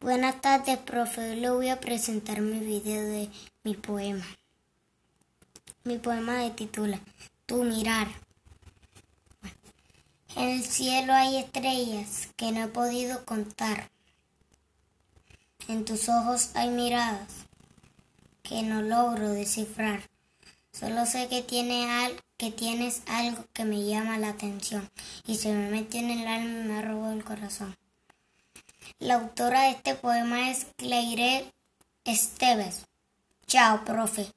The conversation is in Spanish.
Buenas tardes, profe. Hoy le voy a presentar mi video de mi poema. Mi poema se titula Tu mirar. En el cielo hay estrellas que no he podido contar. En tus ojos hay miradas que no logro descifrar. Solo sé que, tiene al, que tienes algo que me llama la atención y se me metió en el alma y me ha robado el corazón. La autora de este poema es Claire Esteves. Chao, profe.